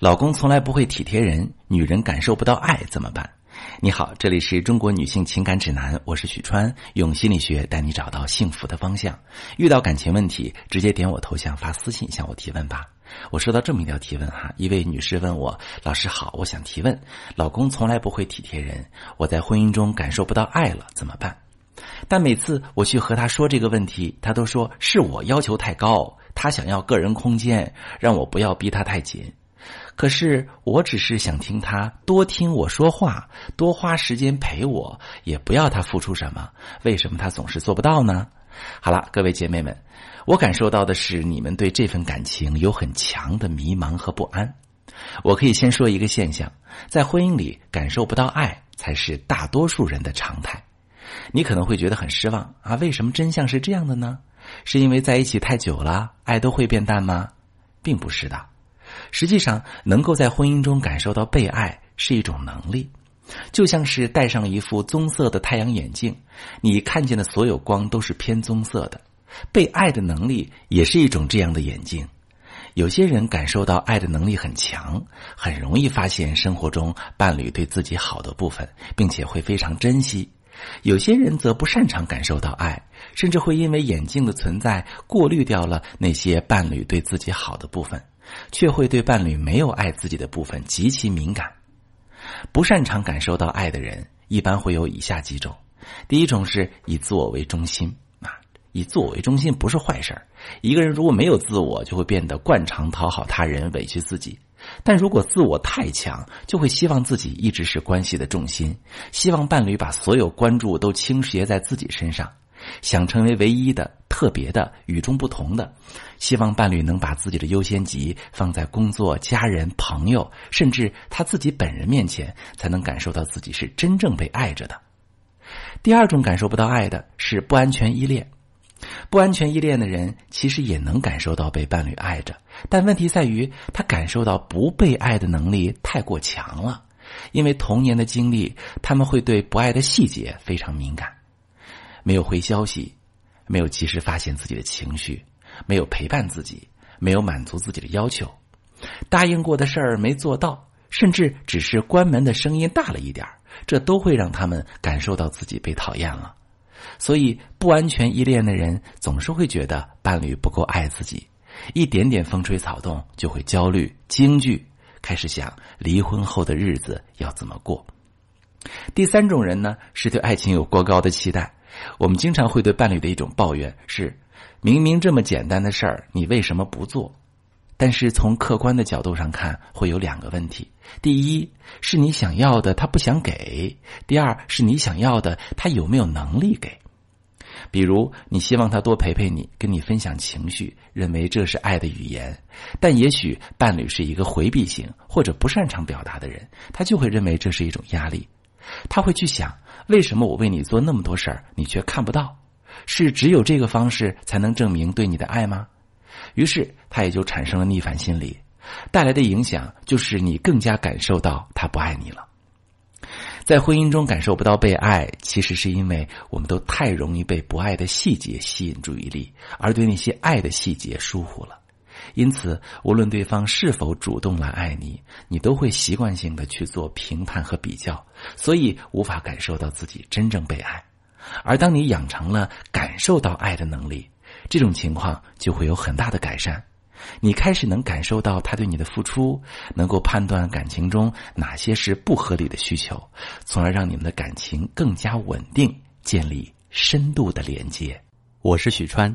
老公从来不会体贴人，女人感受不到爱怎么办？你好，这里是中国女性情感指南，我是许川，用心理学带你找到幸福的方向。遇到感情问题，直接点我头像发私信向我提问吧。我收到这么一条提问哈，一位女士问我：老师好，我想提问，老公从来不会体贴人，我在婚姻中感受不到爱了，怎么办？但每次我去和他说这个问题，他都说是我要求太高，他想要个人空间，让我不要逼他太紧。可是我只是想听他多听我说话，多花时间陪我，也不要他付出什么。为什么他总是做不到呢？好了，各位姐妹们，我感受到的是你们对这份感情有很强的迷茫和不安。我可以先说一个现象，在婚姻里感受不到爱，才是大多数人的常态。你可能会觉得很失望啊？为什么真相是这样的呢？是因为在一起太久了，爱都会变淡吗？并不是的。实际上，能够在婚姻中感受到被爱是一种能力，就像是戴上一副棕色的太阳眼镜，你看见的所有光都是偏棕色的。被爱的能力也是一种这样的眼镜。有些人感受到爱的能力很强，很容易发现生活中伴侣对自己好的部分，并且会非常珍惜。有些人则不擅长感受到爱，甚至会因为眼镜的存在过滤掉了那些伴侣对自己好的部分，却会对伴侣没有爱自己的部分极其敏感。不擅长感受到爱的人，一般会有以下几种：第一种是以自我为中心啊，以自我为中心不是坏事儿一个人如果没有自我，就会变得惯常讨好他人，委屈自己。但如果自我太强，就会希望自己一直是关系的重心，希望伴侣把所有关注都倾斜在自己身上，想成为唯一的、特别的、与众不同的，希望伴侣能把自己的优先级放在工作、家人、朋友，甚至他自己本人面前，才能感受到自己是真正被爱着的。第二种感受不到爱的是不安全依恋。不安全依恋的人其实也能感受到被伴侣爱着，但问题在于他感受到不被爱的能力太过强了。因为童年的经历，他们会对不爱的细节非常敏感，没有回消息，没有及时发现自己的情绪，没有陪伴自己，没有满足自己的要求，答应过的事儿没做到，甚至只是关门的声音大了一点儿这都会让他们感受到自己被讨厌了。所以，不安全依恋的人总是会觉得伴侣不够爱自己，一点点风吹草动就会焦虑、惊惧，开始想离婚后的日子要怎么过。第三种人呢，是对爱情有过高的期待。我们经常会对伴侣的一种抱怨是：明明这么简单的事儿，你为什么不做？但是从客观的角度上看，会有两个问题：第一，是你想要的他不想给；第二，是你想要的他有没有能力给。比如，你希望他多陪陪你，跟你分享情绪，认为这是爱的语言，但也许伴侣是一个回避型或者不擅长表达的人，他就会认为这是一种压力。他会去想：为什么我为你做那么多事儿，你却看不到？是只有这个方式才能证明对你的爱吗？于是他也就产生了逆反心理，带来的影响就是你更加感受到他不爱你了。在婚姻中感受不到被爱，其实是因为我们都太容易被不爱的细节吸引注意力，而对那些爱的细节疏忽了。因此，无论对方是否主动来爱你，你都会习惯性的去做评判和比较，所以无法感受到自己真正被爱。而当你养成了感受到爱的能力，这种情况就会有很大的改善，你开始能感受到他对你的付出，能够判断感情中哪些是不合理的需求，从而让你们的感情更加稳定，建立深度的连接。我是许川，